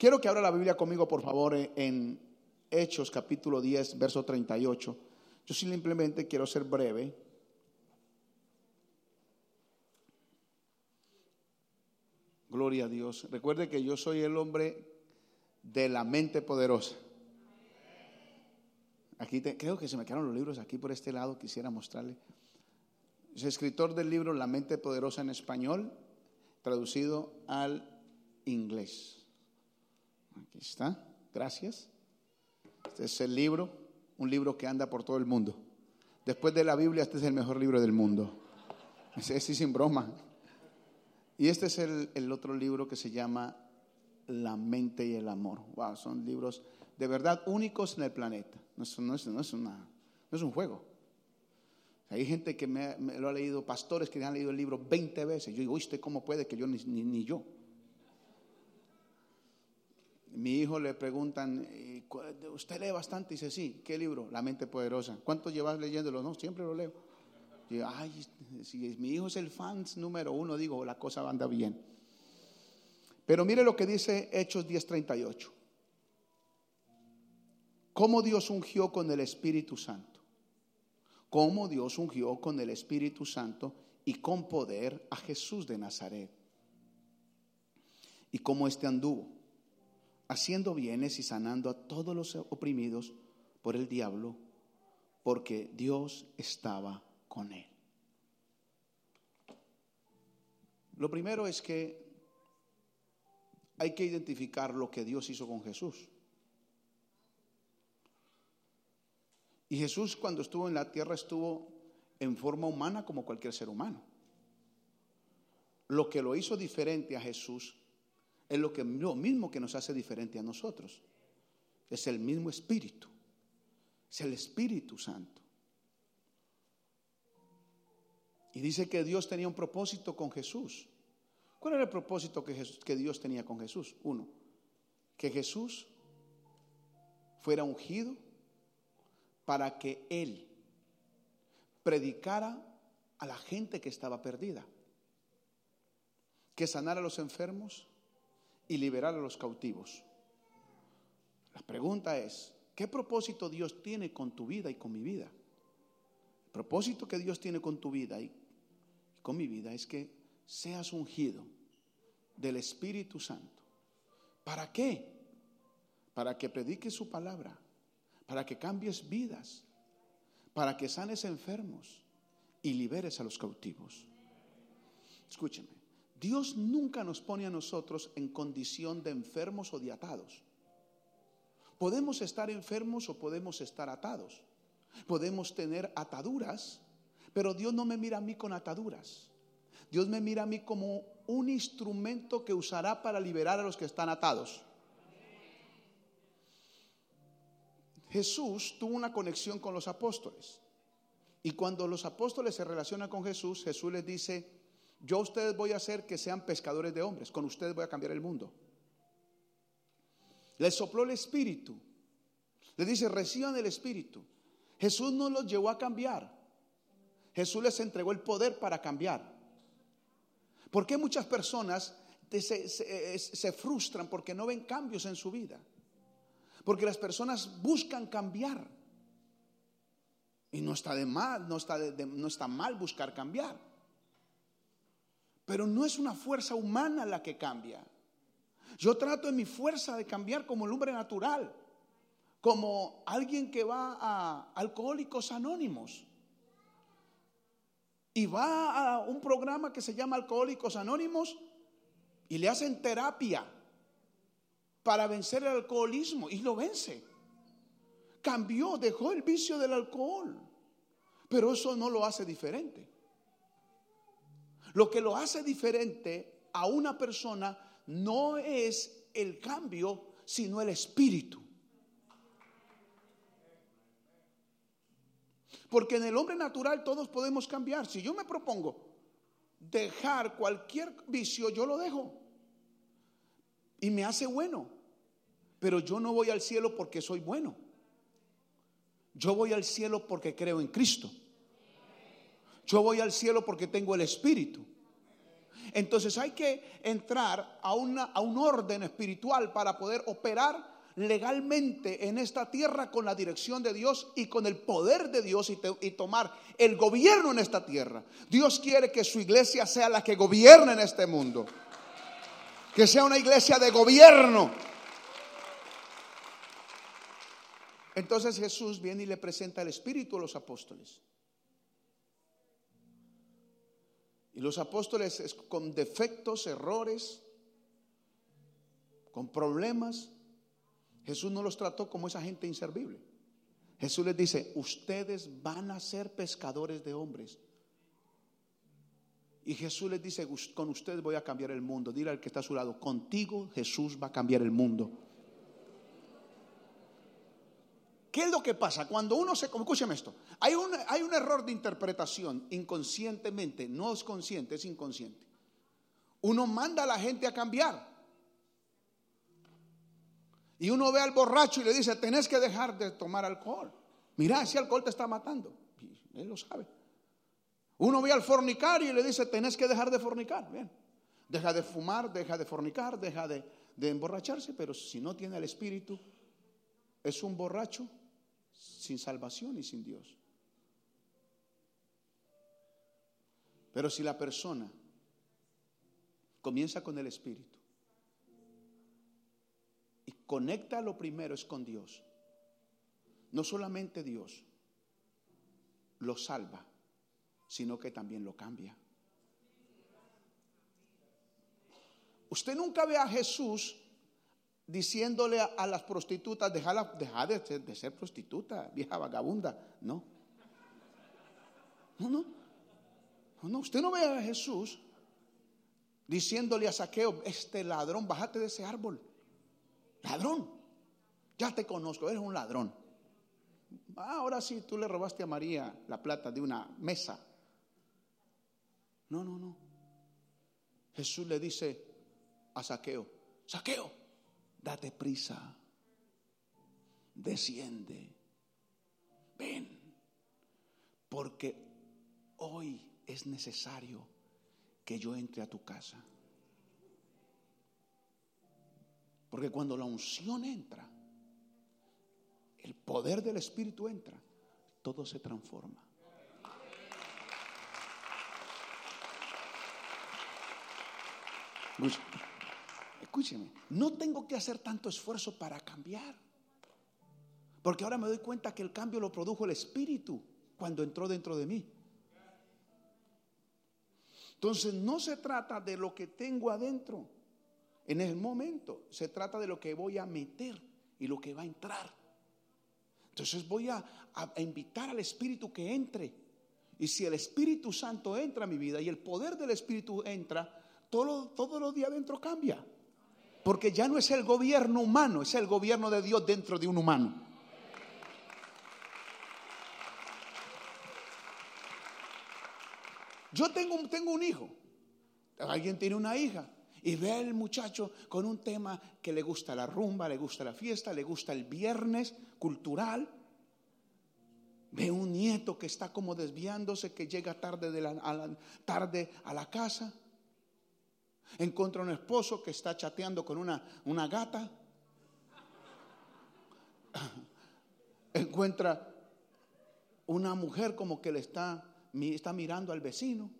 Quiero que abra la Biblia conmigo, por favor, en Hechos capítulo 10, verso 38. Yo simplemente quiero ser breve. Gloria a Dios. Recuerde que yo soy el hombre de la mente poderosa. Aquí creo que se me quedaron los libros aquí por este lado, quisiera mostrarle. Es escritor del libro La mente poderosa en español, traducido al inglés. Aquí está, gracias. Este es el libro, un libro que anda por todo el mundo. Después de la Biblia, este es el mejor libro del mundo. Ese sin broma. Y este es el, otro libro que se llama La mente y el amor. Wow, son libros de verdad únicos en el planeta. No es, una, no es un juego. Hay gente que me, lo ha leído, pastores que han leído el libro 20 veces. Yo digo, ¿usted cómo puede que yo ni, ni, yo? Mi hijo le preguntan, ¿usted lee bastante? Y dice, sí, ¿qué libro? La mente poderosa. ¿Cuánto llevas leyéndolo? No, siempre lo leo. Y ay, si mi hijo es el fans número uno, digo, la cosa anda bien. Pero mire lo que dice Hechos 10:38. Cómo Dios ungió con el Espíritu Santo cómo Dios ungió con el Espíritu Santo y con poder a Jesús de Nazaret. Y cómo éste anduvo, haciendo bienes y sanando a todos los oprimidos por el diablo, porque Dios estaba con él. Lo primero es que hay que identificar lo que Dios hizo con Jesús. Y Jesús cuando estuvo en la tierra estuvo en forma humana como cualquier ser humano. Lo que lo hizo diferente a Jesús es lo, mismo que nos hace diferente a nosotros. Es el mismo espíritu. Es el Espíritu Santo. Y dice que Dios tenía un propósito con Jesús. ¿Cuál era el propósito que Dios tenía con Jesús? Uno, que Jesús fuera ungido para que Él predicara a la gente que estaba perdida, que sanara a los enfermos y liberara a los cautivos. La pregunta es, ¿qué propósito Dios tiene con tu vida y con mi vida? El propósito que Dios tiene con tu vida y con mi vida es que seas ungido del Espíritu Santo. ¿Para qué? Para que prediques su palabra para que cambies vidas, para que sanes enfermos y liberes a los cautivos. Escúcheme, Dios nunca nos pone a nosotros en condición de enfermos o de atados. Podemos estar enfermos o podemos estar atados. Podemos tener ataduras, pero Dios no me mira a mí con ataduras. Dios me mira a mí como un instrumento que usará para liberar a los que están atados. Jesús tuvo una conexión con los apóstoles. Y cuando los apóstoles se relacionan con Jesús, Jesús les dice, yo a ustedes voy a hacer que sean pescadores de hombres, con ustedes voy a cambiar el mundo. Les sopló el Espíritu. Les dice, reciban el Espíritu. Jesús no los llevó a cambiar. Jesús les entregó el poder para cambiar. ¿Por qué muchas personas se, se frustran porque no ven cambios en su vida? Porque las personas buscan cambiar. Y no está de mal, no está, no está mal buscar cambiar. Pero no es una fuerza humana la que cambia. Yo trato en mi fuerza de cambiar como el hombre natural, como alguien que va a Alcohólicos Anónimos y va a un programa que se llama Alcohólicos Anónimos y le hacen terapia para vencer el alcoholismo y lo vence. Cambió, dejó el vicio del alcohol, pero eso no lo hace diferente. Lo que lo hace diferente a una persona no es el cambio, sino el espíritu. Porque en el hombre natural todos podemos cambiar. Si yo me propongo dejar cualquier vicio, yo lo dejo. Y me hace bueno. Pero yo no voy al cielo porque soy bueno. Yo voy al cielo porque creo en Cristo. Yo voy al cielo porque tengo el Espíritu. Entonces hay que entrar a, una, a un orden espiritual para poder operar legalmente en esta tierra con la dirección de Dios y con el poder de Dios y, y, tomar el gobierno en esta tierra. Dios quiere que su iglesia sea la que gobierne en este mundo. Que sea una iglesia de gobierno. Entonces Jesús viene y le presenta el Espíritu a los apóstoles. Y los apóstoles con defectos, errores, con problemas, Jesús no los trató como esa gente inservible. Jesús les dice, ustedes van a ser pescadores de hombres. Y Jesús les dice, con ustedes voy a cambiar el mundo. Dile al que está a su lado, contigo Jesús va a cambiar el mundo. ¿Qué es lo que pasa? Cuando uno se... Escúcheme esto. Hay un, hay un error de interpretación inconscientemente. No es consciente, es inconsciente. Uno manda a la gente a cambiar. Y uno ve al borracho y le dice, tenés que dejar de tomar alcohol. Mira, ese alcohol te está matando. él lo sabe. Uno ve al fornicario y le dice, tenés que dejar de fornicar. Bien. Deja de fumar, deja de fornicar, deja de, de emborracharse, pero si no tiene el espíritu, es un borracho sin salvación y sin Dios. Pero si la persona comienza con el Espíritu y conecta lo primero es con Dios, no solamente Dios lo salva, sino que también lo cambia. Usted nunca ve a Jesús diciéndole a, las prostitutas, deja, de, de, ser prostituta, vieja vagabunda. No. No, no. No. Usted no ve a Jesús diciéndole a Saqueo, este ladrón, bájate de ese árbol. Ladrón. Ya te conozco, eres un ladrón. Ah, ahora sí, tú le robaste a María la plata de una mesa. No, no, no. Jesús le dice a Saqueo, Saqueo, date prisa, desciende, ven, porque hoy es necesario que yo entre a tu casa. Porque cuando la unción entra, el poder del Espíritu entra, todo se transforma. Escúcheme, no tengo que hacer tanto esfuerzo para cambiar. Porque ahora me doy cuenta que el cambio lo produjo el Espíritu cuando entró dentro de mí. Entonces no se trata de lo que tengo adentro en el momento, se trata de lo que voy a meter y lo que va a entrar. Entonces voy a, invitar al Espíritu que entre. Y si el Espíritu Santo entra a mi vida y el poder del Espíritu entra, todo, todo lo de adentro cambia. Porque ya no es el gobierno humano, es el gobierno de Dios dentro de un humano. Yo tengo, tengo un hijo, alguien tiene una hija y ve al muchacho con un tema que le gusta la rumba, le gusta la fiesta, le gusta el viernes cultural. Ve un nieto que está como desviándose, que llega tarde, de la, tarde a la casa. Encuentra un esposo que está chateando con una, una gata. Encuentra una mujer como que le está, está mirando al vecino.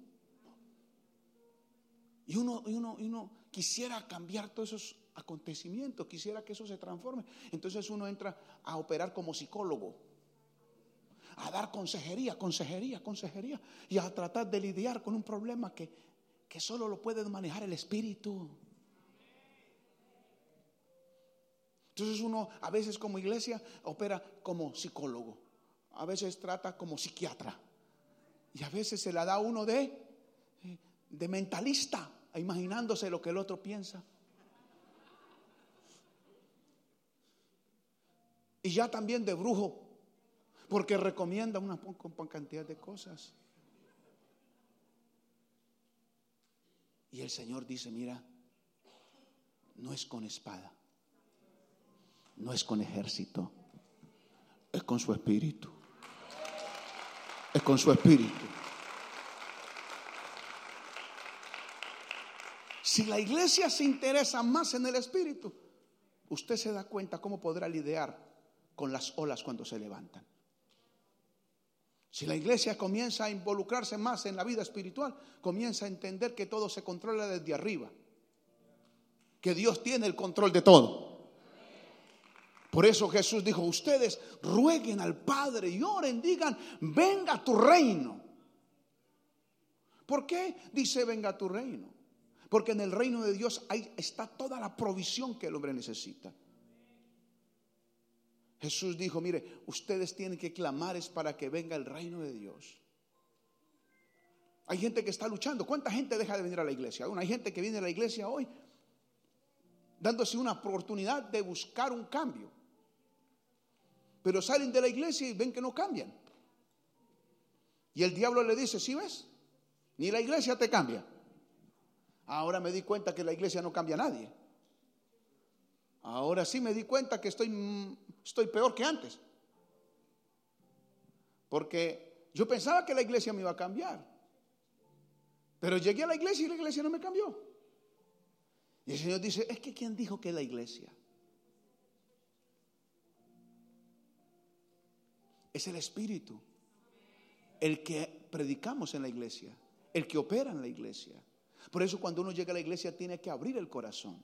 Y uno, y uno, y uno quisiera cambiar todos esos acontecimientos, quisiera que eso se transforme. Entonces uno entra a operar como psicólogo, a dar consejería, consejería, consejería, y a tratar de lidiar con un problema que que solo lo puede manejar el Espíritu. Entonces uno a veces como iglesia opera como psicólogo, a veces trata como psiquiatra y a veces se la da uno de, de mentalista, imaginándose lo que el otro piensa. Y ya también de brujo, porque recomienda una cantidad de cosas. Y el Señor dice, mira, no es con espada, no es con ejército, es con su espíritu. Es con su espíritu. Si la iglesia se interesa más en el espíritu, usted se da cuenta cómo podrá lidiar con las olas cuando se levantan. Si la iglesia comienza a involucrarse más en la vida espiritual, comienza a entender que todo se controla desde arriba, que Dios tiene el control de todo. Por eso Jesús dijo, ustedes rueguen al Padre y oren, digan, venga tu reino. ¿Por qué dice venga tu reino? Porque en el reino de Dios ahí está toda la provisión que el hombre necesita. Jesús dijo, mire, ustedes tienen que clamar es para que venga el reino de Dios. Hay gente que está luchando. ¿Cuánta gente deja de venir a la iglesia? Hay gente que viene a la iglesia hoy dándose una oportunidad de buscar un cambio. Pero salen de la iglesia y ven que no cambian. Y el diablo le dice, ¿sí ves? Ni la iglesia te cambia. Ahora me di cuenta que la iglesia no cambia a nadie. Ahora sí me di cuenta que estoy, estoy peor que antes. Porque yo pensaba que la iglesia me iba a cambiar. Pero llegué a la iglesia y la iglesia no me cambió. Y el Señor dice, es que ¿quién dijo que la iglesia? Es el Espíritu. El que predicamos en la iglesia. El que opera en la iglesia. Por eso cuando uno llega a la iglesia tiene que abrir el corazón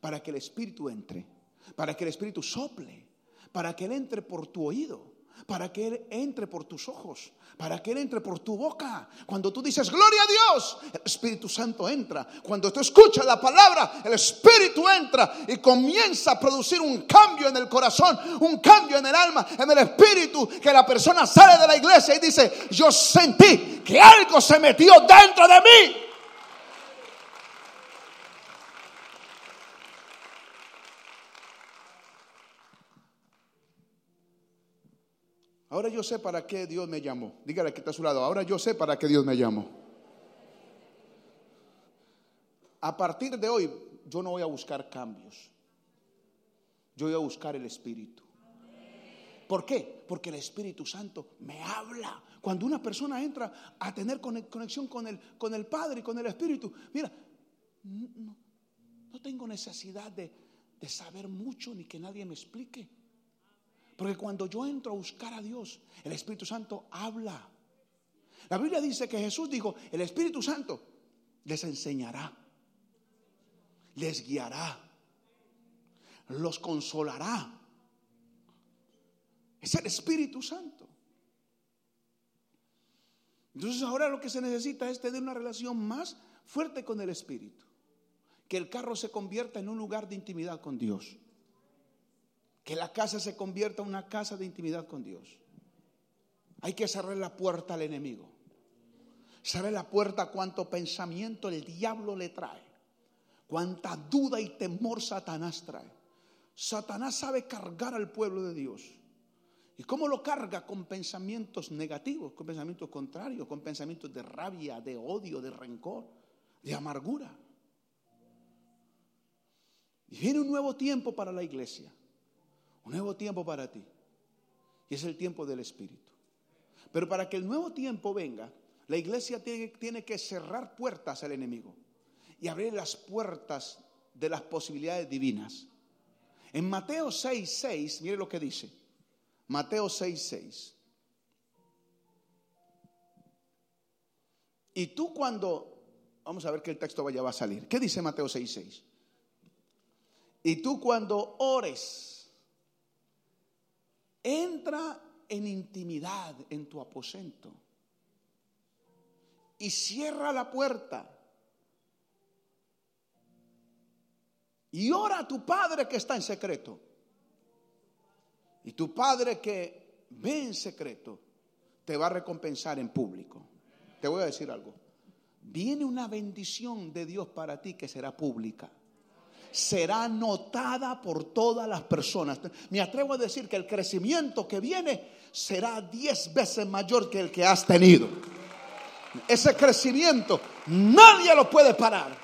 para que el Espíritu entre, para que el Espíritu sople, para que Él entre por tu oído, para que Él entre por tus ojos, para que Él entre por tu boca. Cuando tú dices, gloria a Dios, el Espíritu Santo entra. Cuando tú escuchas la palabra, el Espíritu entra y comienza a producir un cambio en el corazón, un cambio en el alma, en el Espíritu, que la persona sale de la iglesia y dice, yo sentí que algo se metió dentro de mí. Ahora yo sé para qué Dios me llamó. Dígale que está a su lado. Ahora yo sé para qué Dios me llamó. A partir de hoy, yo no voy a buscar cambios. Yo voy a buscar el Espíritu. ¿Por qué? Porque el Espíritu Santo me habla. Cuando una persona entra a tener conexión con el, con el Padre y con el Espíritu, mira, no, tengo necesidad de, de saber mucho ni que nadie me explique. Porque cuando yo entro a buscar a Dios, el Espíritu Santo habla. La Biblia dice que Jesús dijo, el Espíritu Santo les enseñará, les guiará, los consolará. Es el Espíritu Santo. Entonces ahora lo que se necesita es tener una relación más fuerte con el Espíritu. Que el carro se convierta en un lugar de intimidad con Dios. Que la casa se convierta en una casa de intimidad con Dios. Hay que cerrar la puerta al enemigo. Cerrar la puerta a cuánto pensamiento el diablo le trae. Cuánta duda y temor Satanás trae. Satanás sabe cargar al pueblo de Dios. ¿Y cómo lo carga? Con pensamientos negativos, con pensamientos contrarios, con pensamientos de rabia, de odio, de rencor, de amargura. Y viene un nuevo tiempo para la iglesia. Un nuevo tiempo para ti. Y es el tiempo del Espíritu. Pero para que el nuevo tiempo venga, la iglesia tiene, que cerrar puertas al enemigo y abrir las puertas de las posibilidades divinas. En Mateo 6, 6, mire lo que dice. Mateo 6, 6. Y tú cuando, vamos a ver que el texto vaya va a salir. ¿Qué dice Mateo 6, 6? Y tú cuando ores, entra en intimidad en tu aposento y cierra la puerta. Y ora a tu Padre que está en secreto. Y tu Padre que ve en secreto te va a recompensar en público. Te voy a decir algo. Viene una bendición de Dios para ti que será pública será notada por todas las personas. Me atrevo a decir que el crecimiento que viene será diez veces mayor que el que has tenido. Ese crecimiento nadie lo puede parar.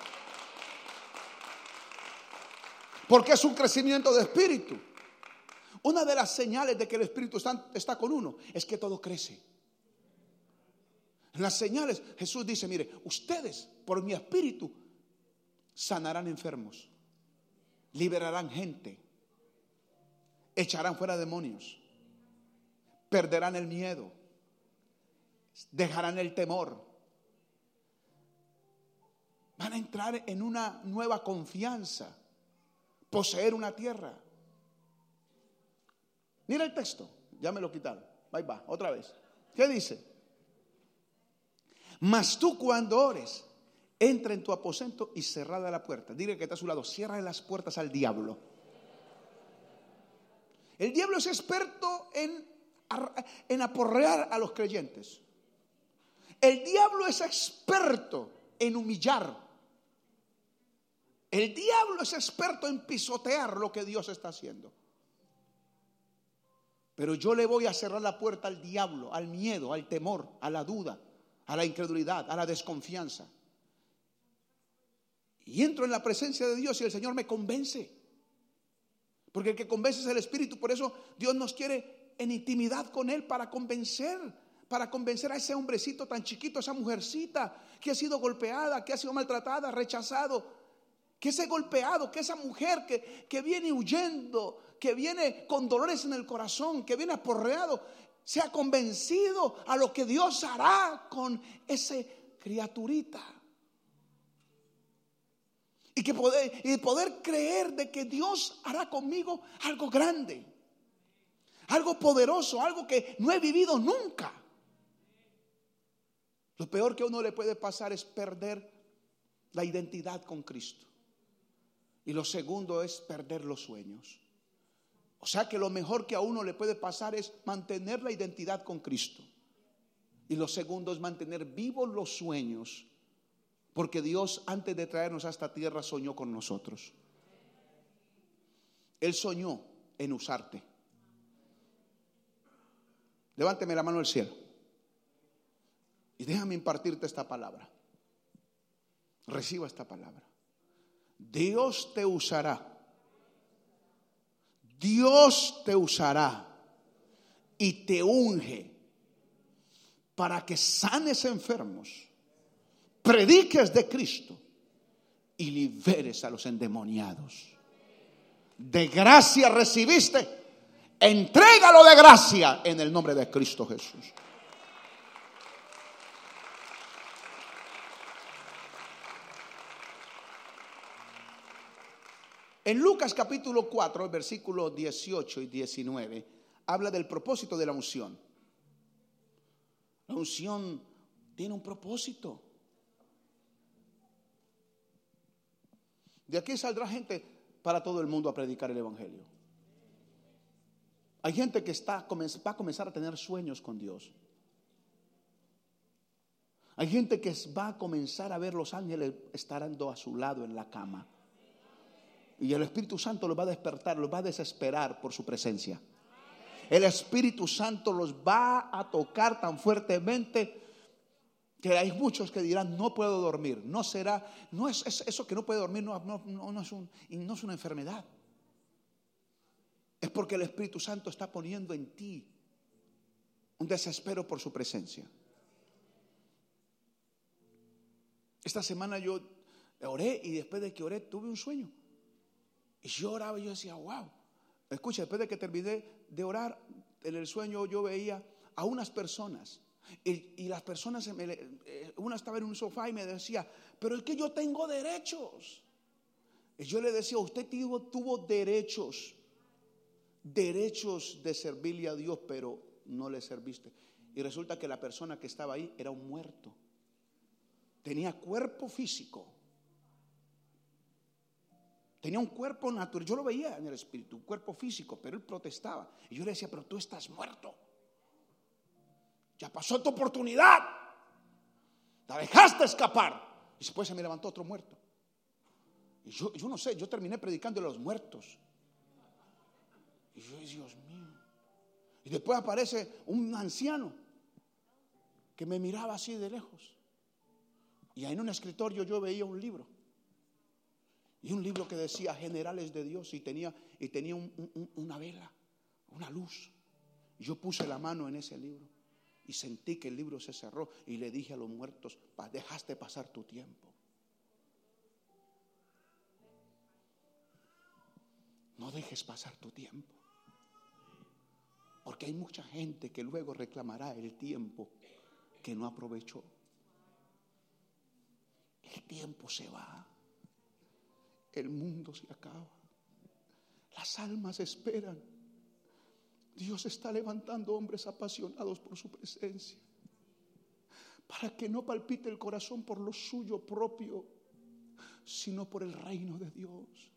Porque es un crecimiento de espíritu. Una de las señales de que el Espíritu Santo está con uno es que todo crece. Las señales, Jesús dice, mire, ustedes por mi espíritu sanarán enfermos, liberarán gente, echarán fuera demonios, perderán el miedo, dejarán el temor, van a entrar en una nueva confianza, poseer una tierra. Mira el texto, ya me lo quitaron. Ahí va, otra vez. ¿Qué dice? Mas tú cuando ores, entra en tu aposento y cerrada la puerta. Dile que está a su lado, cierra las puertas al diablo. El diablo es experto en, en aporrear a los creyentes. El diablo es experto en humillar. El diablo es experto en pisotear lo que Dios está haciendo. Pero yo le voy a cerrar la puerta al diablo, al miedo, al temor, a la duda, a la incredulidad, a la desconfianza. Y entro en la presencia de Dios y el Señor me convence. Porque el que convence es el Espíritu. Por eso Dios nos quiere en intimidad con Él para convencer, para convencer a ese hombrecito tan chiquito, esa mujercita que ha sido golpeada, que ha sido maltratada, rechazado, que ese golpeado, que esa mujer que, que viene huyendo, que viene con dolores en el corazón, que viene aporreado, sea convencido a lo que Dios hará con ese criaturita. Y que poder, y poder creer de que Dios hará conmigo algo grande, algo poderoso, algo que no he vivido nunca. Lo peor que a uno le puede pasar es perder la identidad con Cristo. Y lo segundo es perder los sueños. O sea que lo mejor que a uno le puede pasar es mantener la identidad con Cristo. Y lo segundo es mantener vivos los sueños, porque Dios antes de traernos a esta tierra soñó con nosotros. Él soñó en usarte. Levánteme la mano al cielo y déjame impartirte esta palabra. Reciba esta palabra. Dios te usará Dios te usará y te unge para que sanes enfermos, prediques de Cristo y liberes a los endemoniados. De gracia recibiste, entrégalo de gracia en el nombre de Cristo Jesús. En Lucas capítulo 4, versículos 18 y 19, habla del propósito de la unción. La unción tiene un propósito. De aquí saldrá gente para todo el mundo a predicar el Evangelio. Hay gente que está, va a comenzar a tener sueños con Dios. Hay gente que va a comenzar a ver los ángeles estarando a su lado en la cama. Y el Espíritu Santo los va a despertar, los va a desesperar por su presencia. El Espíritu Santo los va a tocar tan fuertemente que hay muchos que dirán, no puedo dormir. No será, no es, eso que no puede dormir, no, no, es un, no es una enfermedad. Es porque el Espíritu Santo está poniendo en ti un desespero por su presencia. Esta semana yo oré y después de que oré tuve un sueño. Y yo oraba y yo decía, wow. Escucha, después de que terminé de orar, en el sueño yo veía a unas personas. Y, las personas, eh, una estaba en un sofá y me decía, pero es que yo tengo derechos. Y yo le decía, usted tuvo, tuvo derechos, derechos de servirle a Dios, pero no le serviste. Y resulta que la persona que estaba ahí era un muerto. Tenía cuerpo físico, Tenía un cuerpo natural, yo lo veía en el espíritu, un cuerpo físico, pero él protestaba. Y yo le decía, pero tú estás muerto. Ya pasó tu oportunidad. La dejaste escapar. Y después se me levantó otro muerto. Y yo, yo no sé, yo terminé predicando a los muertos. Y yo, Dios mío. Y después aparece un anciano que me miraba así de lejos. Y ahí en un escritorio yo veía un libro. Y un libro que decía generales de Dios y tenía, y tenía una vela, una luz. Yo puse la mano en ese libro y sentí que el libro se cerró y le dije a los muertos, dejaste pasar tu tiempo. No dejes pasar tu tiempo. Porque hay mucha gente que luego reclamará el tiempo que no aprovechó. El tiempo se va. El mundo se acaba. Las almas esperan. Dios está levantando hombres apasionados por su presencia. Para que no palpite el corazón por lo suyo propio, sino por el reino de Dios.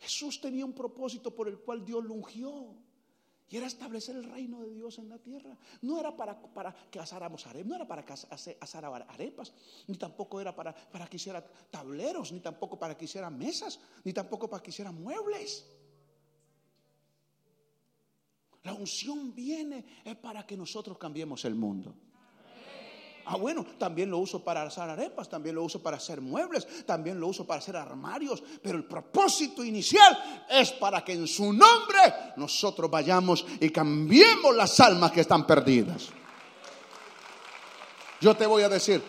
Jesús tenía un propósito por el cual Dios lo ungió. Y era establecer el reino de Dios en la tierra. No era para, para que asáramos arepas, no era para que asar arepas, ni tampoco era para, para que hiciera tableros, ni tampoco para que hiciera mesas, ni tampoco para que hiciera muebles. La unción viene es para que nosotros cambiemos el mundo. Ah, bueno, también lo uso para hacer arepas, también lo uso para hacer muebles, también lo uso para hacer armarios, pero el propósito inicial es para que en su nombre nosotros vayamos y cambiemos las almas que están perdidas. Yo te voy a decir,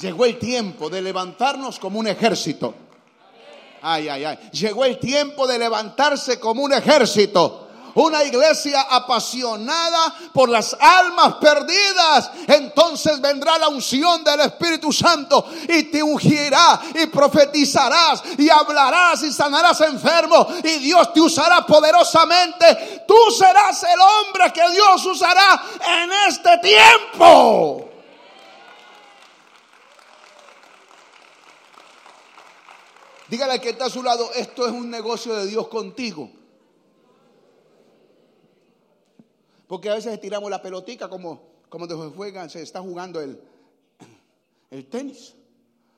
llegó el tiempo de levantarnos como un ejército. Ay, ay, ay. Llegó el tiempo de levantarse como un ejército una iglesia apasionada por las almas perdidas, entonces vendrá la unción del Espíritu Santo y te ungirá y profetizarás y hablarás y sanarás enfermo y Dios te usará poderosamente. Tú serás el hombre que Dios usará en este tiempo. Dígale que está a su lado, esto es un negocio de Dios contigo. Porque a veces tiramos la pelotica como, como se juega, se está jugando el, el tenis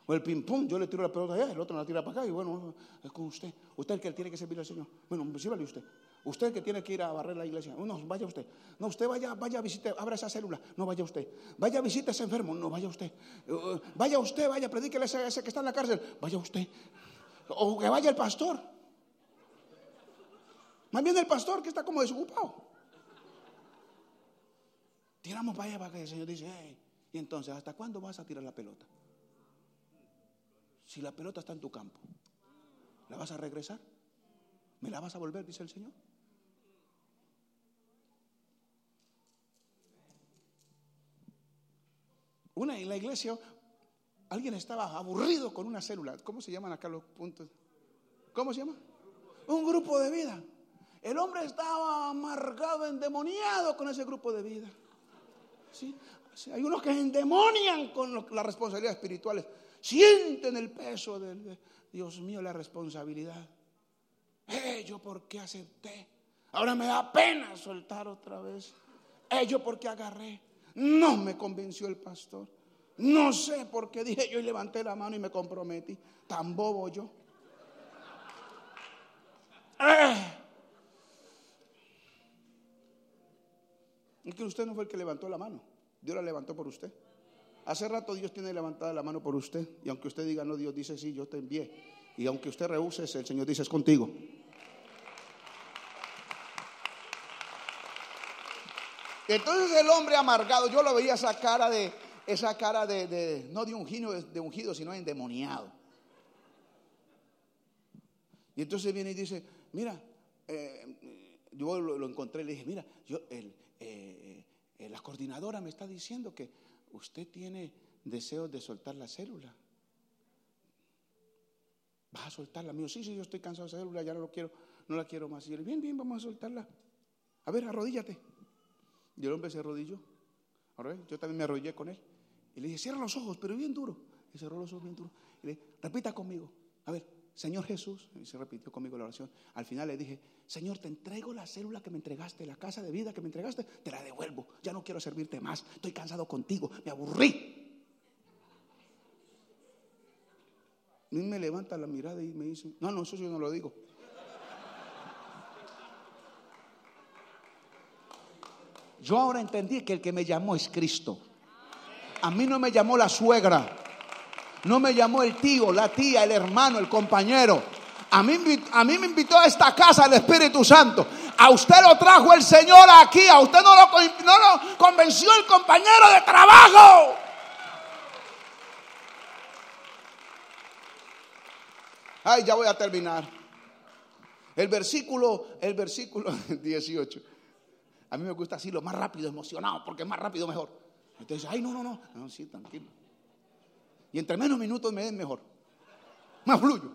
o el ping-pong. Yo le tiro la pelota allá, el otro la tira para acá y bueno, es con usted. Usted es el que tiene que servir al Señor. Bueno, sírvale usted. Usted que tiene que ir a barrer la iglesia. No, vaya usted. No, usted vaya, vaya a visitar, abra esa célula. No vaya usted. Vaya a visitar a ese enfermo. No vaya usted. Uh, vaya usted, vaya, predíquele a ese que está en la cárcel. Vaya usted. O que vaya el pastor. Más bien el pastor que está como desocupado. Tiramos para allá para que el Señor dice, y entonces, ¿hasta cuándo vas a tirar la pelota? Si la pelota está en tu campo, ¿la vas a regresar? ¿Me la vas a volver? Dice el Señor. Una en la iglesia, alguien estaba aburrido con una célula. ¿Cómo se llaman acá los puntos? ¿Cómo se llama? Un grupo de vida. El hombre estaba amargado, endemoniado con ese grupo de vida. Hay unos que endemonian con las responsabilidades espirituales. Sienten el peso de, Dios mío, la responsabilidad. Eh, yo por qué acepté. Ahora me da pena soltar otra vez. Eh, yo por qué agarré. No me convenció el pastor. No sé por qué dije yo y levanté la mano y me comprometí. Tan bobo yo. Eh. Es que usted no fue el que levantó la mano. Dios la levantó por usted. Hace rato Dios tiene levantada la mano por usted. Y aunque usted diga no, Dios dice sí, yo te envié. Y aunque usted rehúse, el Señor dice es contigo. Entonces el hombre amargado, yo lo veía esa cara de, esa cara de, no de ungido, de ungido, sino endemoniado. Y entonces viene y dice, mira, eh, yo lo, encontré y le dije, mira, yo, el, eh, eh, la coordinadora me está diciendo que usted tiene deseos de soltar la célula. ¿Vas a soltarla? Mío, sí, sí, yo estoy cansado de esa célula, ya no lo quiero, no la quiero más. Y yo bien, bien, vamos a soltarla. A ver, arrodíllate. Y el hombre se arrodilló. Yo también me arrodillé con él. Y le dije, cierra los ojos, pero bien duro. Y cerró los ojos bien duro. Y le dije, repita conmigo. A ver, Señor Jesús, y se repitió conmigo la oración. Al final le dije, Señor, te entrego la célula que me entregaste, la casa de vida que me entregaste, te la devuelvo. Ya no quiero servirte más. Estoy cansado contigo, me aburrí. Y me levanta la mirada y me dice, no, no, eso yo no lo digo. Yo ahora entendí que el que me llamó es Cristo. A mí no me llamó la suegra. No me llamó el tío, la tía, el hermano, el compañero. A mí, a mí me invitó a esta casa el Espíritu Santo. A usted lo trajo el Señor aquí. A usted no lo, convenció el compañero de trabajo. Ay, ya voy a terminar. El versículo, el versículo 18. A mí me gusta así, lo más rápido, emocionado, porque más rápido mejor. Entonces, ay, no, no, no. No, sí, tranquilo. Y entre menos minutos me den mejor. Más fluyo.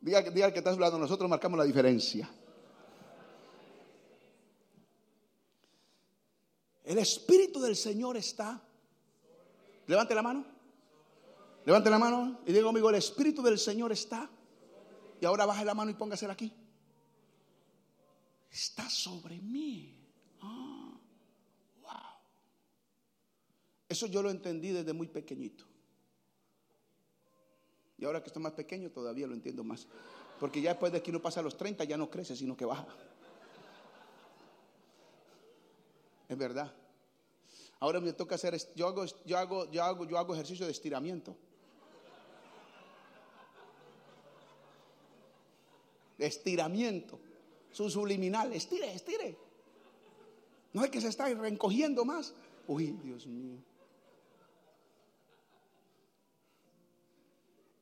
Diga, diga que está a su lado, nosotros marcamos la diferencia. El Espíritu del Señor está. Levante la mano. Levante la mano y diga conmigo, el Espíritu del Señor está. Y ahora baje la mano y póngasela aquí. Está sobre mí. Ah, wow. Eso yo lo entendí desde muy pequeñito. Y ahora que estoy más pequeño todavía lo entiendo más. Porque ya después de que uno pasa a los 30 ya no crece, sino que baja. Es verdad. Ahora me toca hacer, yo hago, yo hago, yo hago, yo hago ejercicio de estiramiento. Estiramiento. Su subliminal. Estire, estire. No es que se está reencogiendo más. Uy, Dios mío.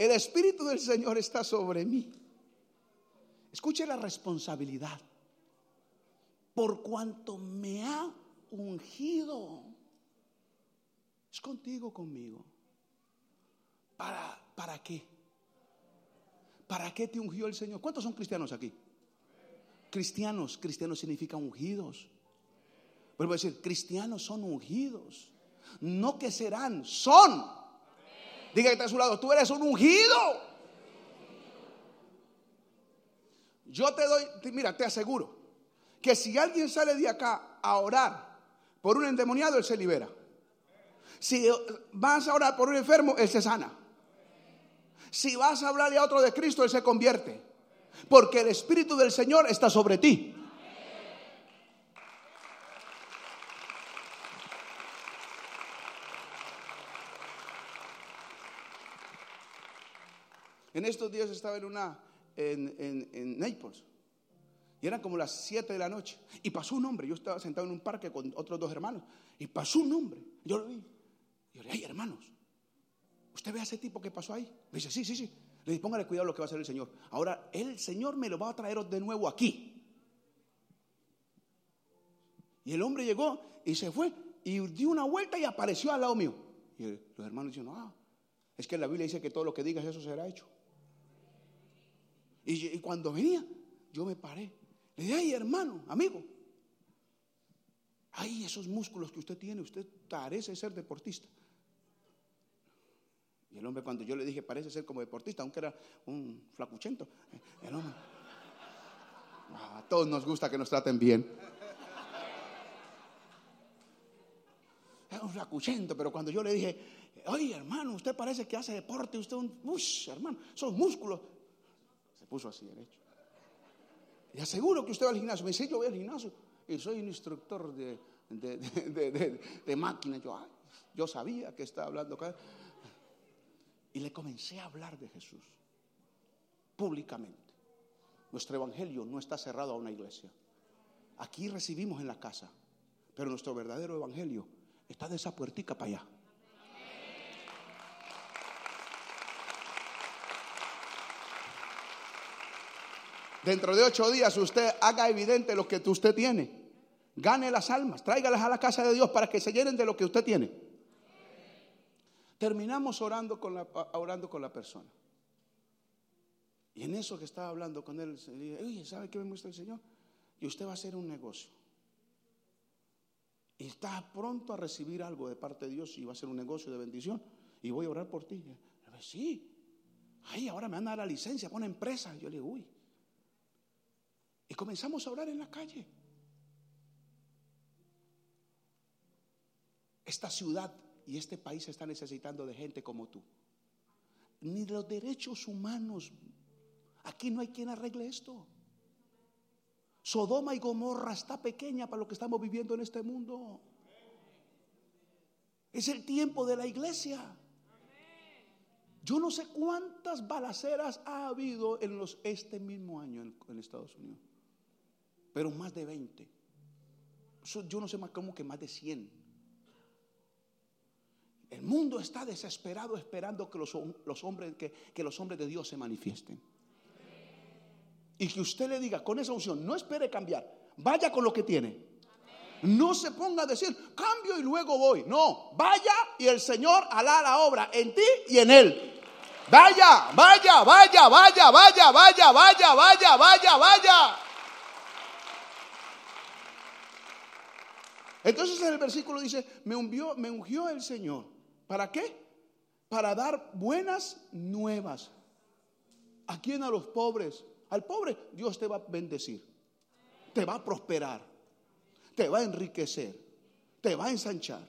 El Espíritu del Señor está sobre mí. Escuche la responsabilidad. Por cuanto me ha ungido. Es contigo, conmigo. ¿Para, ¿Para qué? ¿Para qué te ungió el Señor? ¿Cuántos son cristianos aquí? Cristianos, cristianos significa ungidos. Vuelvo a decir, cristianos son ungidos. No que serán, son. Diga que está a su lado, tú eres un ungido. Yo te doy, mira, te aseguro que si alguien sale de acá a orar por un endemoniado, él se libera. Si vas a orar por un enfermo, él se sana. Si vas a hablarle a otro de Cristo, él se convierte. Porque el Espíritu del Señor está sobre ti. En estos días estaba en una en, en, en Naples y eran como las 7 de la noche. Y pasó un hombre. Yo estaba sentado en un parque con otros dos hermanos. Y pasó un hombre. Yo lo vi. Y yo le dije, ay, hermanos, ¿usted ve a ese tipo que pasó ahí? Me dice, sí, sí, sí. Le dije, póngale cuidado lo que va a hacer el Señor. Ahora, el Señor me lo va a traer de nuevo aquí. Y el hombre llegó y se fue. Y dio una vuelta y apareció al lado mío. Y los hermanos dicen, ah, es que la Biblia dice que todo lo que digas, eso será hecho. Y, cuando venía, yo me paré le dije, ay hermano, amigo, ay esos músculos que usted tiene, usted parece ser deportista. Y el hombre cuando yo le dije, parece ser como deportista, aunque era un flacuchento, el hombre, a todos nos gusta que nos traten bien. Era un flacuchento, pero cuando yo le dije, oye hermano, usted parece que hace deporte, usted un, uy, hermano, esos músculos, puso así derecho. Y aseguro que usted va al gimnasio. Me dice, yo voy al gimnasio y soy un instructor de, de, máquinas. Yo, yo sabía que estaba hablando. Y le comencé a hablar de Jesús públicamente. Nuestro evangelio no está cerrado a una iglesia. Aquí recibimos en la casa, pero nuestro verdadero evangelio está de esa puertica para allá. Dentro de ocho días usted haga evidente lo que usted tiene. Gane las almas, tráigalas a la casa de Dios para que se llenen de lo que usted tiene. Terminamos orando con la, orando con la persona. Y en eso que estaba hablando con él, le dije, oye, ¿sabe qué me muestra el Señor? Y usted va a hacer un negocio. Y está pronto a recibir algo de parte de Dios y va a ser un negocio de bendición. Y voy a orar por ti. sí. Ay, ahora me van a la licencia para una empresa. Yo le digo, uy. Y comenzamos a orar en la calle. Esta ciudad y este país está necesitando de gente como tú. Ni los derechos humanos. Aquí no hay quien arregle esto. Sodoma y Gomorra está pequeña para lo que estamos viviendo en este mundo. Es el tiempo de la iglesia. Yo no sé cuántas balaceras ha habido en los, este mismo año en Estados Unidos pero más de 20. Yo no sé más cómo que más de 100. El mundo está desesperado esperando que los, hombres, que, los hombres de Dios se manifiesten. Y que usted le diga con esa unción, no espere cambiar, vaya con lo que tiene. No se ponga a decir, cambio y luego voy. No, vaya y el Señor hará la obra en ti y en él. Vaya, vaya, vaya, vaya, vaya, vaya, vaya, vaya, vaya, vaya. Entonces en el versículo dice, me ungió, el Señor. ¿Para qué? Para dar buenas nuevas. ¿A quién? A los pobres. Al pobre Dios te va a bendecir. Te va a prosperar. Te va a enriquecer. Te va a ensanchar.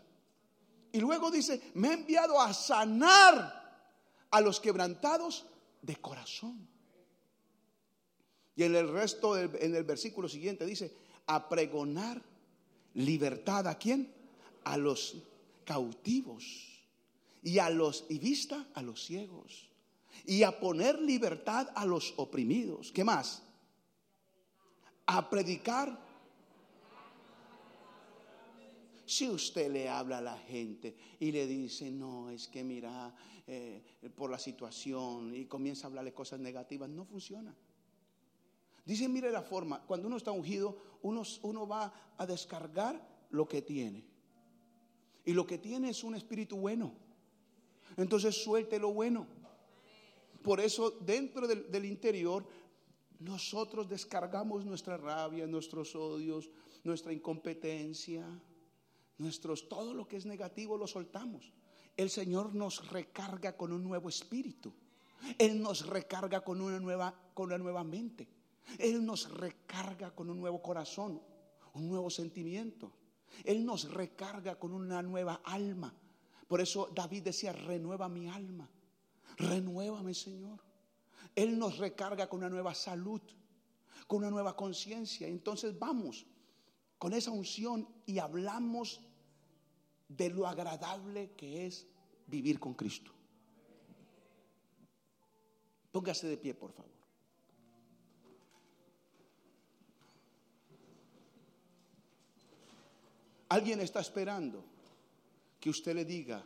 Y luego dice, me ha enviado a sanar a los quebrantados de corazón. Y en el resto, en el versículo siguiente dice, a pregonar libertad a quién? A los cautivos y a los y vista a los ciegos y a poner libertad a los oprimidos. ¿Qué más? A predicar. Si usted le habla a la gente y le dice, no, es que mira, eh, por la situación y comienza a hablarle cosas negativas, no funciona. Dice, mire la forma, cuando uno está ungido, uno, va a descargar lo que tiene. Y lo que tiene es un espíritu bueno. Entonces suelte lo bueno. Por eso dentro del, del interior nosotros descargamos nuestra rabia, nuestros odios, nuestra incompetencia, nuestros todo lo que es negativo lo soltamos. El Señor nos recarga con un nuevo espíritu. Él nos recarga con una nueva con una nueva mente. Él nos recarga con un nuevo corazón, un nuevo sentimiento. Él nos recarga con una nueva alma. Por eso David decía, renueva mi alma. Renuévame, Señor. Él nos recarga con una nueva salud, con una nueva conciencia. Entonces vamos con esa unción y hablamos de lo agradable que es vivir con Cristo. Póngase de pie, por favor. Alguien está esperando que usted le diga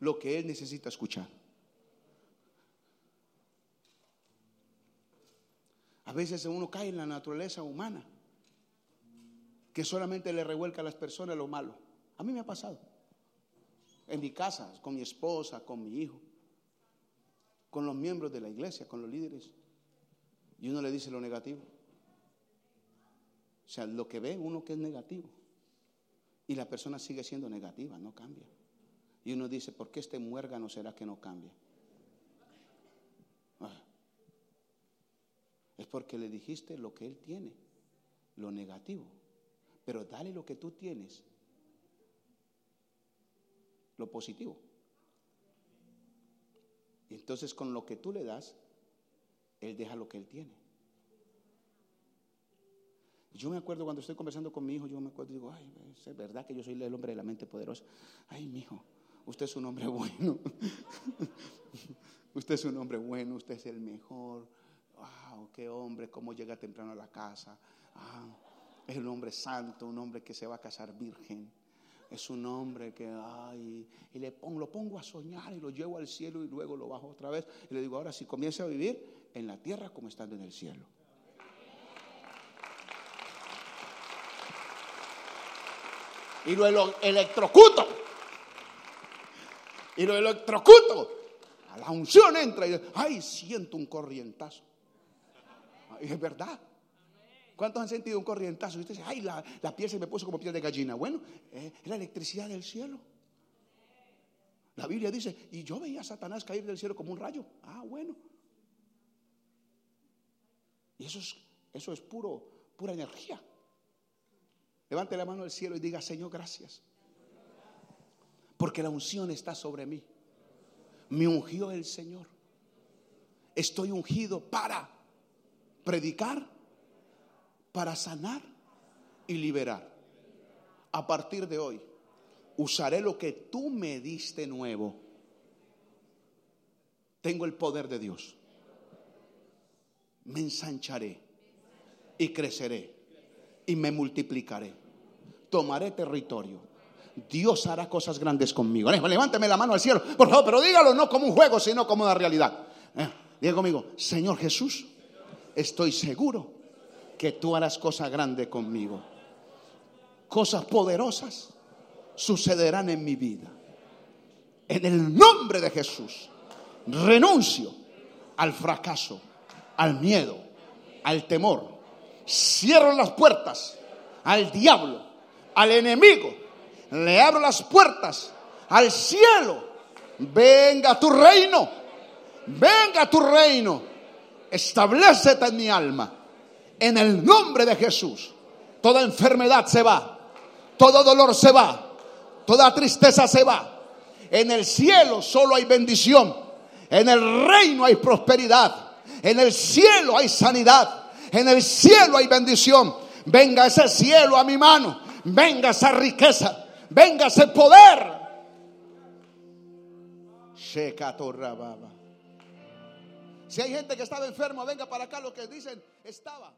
lo que él necesita escuchar. A veces uno cae en la naturaleza humana, que solamente le revuelca a las personas lo malo. A mí me ha pasado. En mi casa, con mi esposa, con mi hijo, con los miembros de la iglesia, con los líderes. Y uno le dice lo negativo. O sea, lo que ve uno que es negativo. Y la persona sigue siendo negativa, no cambia. Y uno dice, ¿por qué este muérgano será que no cambia? Ah. Es porque le dijiste lo que él tiene, lo negativo. Pero dale lo que tú tienes, lo positivo. Y entonces con lo que tú le das, él deja lo que él tiene. Yo me acuerdo cuando estoy conversando con mi hijo, yo me acuerdo y digo, ay, es verdad que yo soy el hombre de la mente poderosa. Ay, mi hijo, usted es un hombre bueno. usted es un hombre bueno, usted es el mejor. Wow, qué hombre, cómo llega temprano a la casa. Ah, es un hombre santo, un hombre que se va a casar virgen. Es un hombre que, ay, y le pongo, lo pongo a soñar y lo llevo al cielo y luego lo bajo otra vez. Y le digo, ahora si comienza a vivir en la tierra como estando en el cielo. Y lo electrocuto. Y lo electrocuto. A la unción entra y ay, siento un corrientazo. Y es verdad. ¿Cuántos han sentido un corrientazo? Y usted dice, ay, la, piel se me puso como piel de gallina. Bueno, es la electricidad del cielo. La Biblia dice, y yo veía a Satanás caer del cielo como un rayo. Ah, bueno. Y eso es, eso es puro, pura energía. Levante la mano al cielo y diga, Señor, gracias. Porque la unción está sobre mí. Me ungió el Señor. Estoy ungido para predicar, para sanar y liberar. A partir de hoy, usaré lo que tú me diste nuevo. Tengo el poder de Dios. Me ensancharé y creceré y me multiplicaré tomaré territorio, Dios hará cosas grandes conmigo. Levánteme la mano al cielo, por favor, pero dígalo no como un juego, sino como una realidad. Eh, diga conmigo, Señor Jesús, estoy seguro que tú harás cosas grandes conmigo. Cosas poderosas sucederán en mi vida. En el nombre de Jesús, renuncio al fracaso, al miedo, al temor. Cierro las puertas al diablo, al enemigo. Le abro las puertas al cielo. Venga tu reino. Venga tu reino. Establecete en mi alma. En el nombre de Jesús. Toda enfermedad se va. Todo dolor se va. Toda tristeza se va. En el cielo solo hay bendición. En el reino hay prosperidad. En el cielo hay sanidad. En el cielo hay bendición. Venga ese cielo a mi mano. Venga esa riqueza. Venga ese poder. Si hay gente que estaba enferma, venga para acá. Lo que dicen estaba.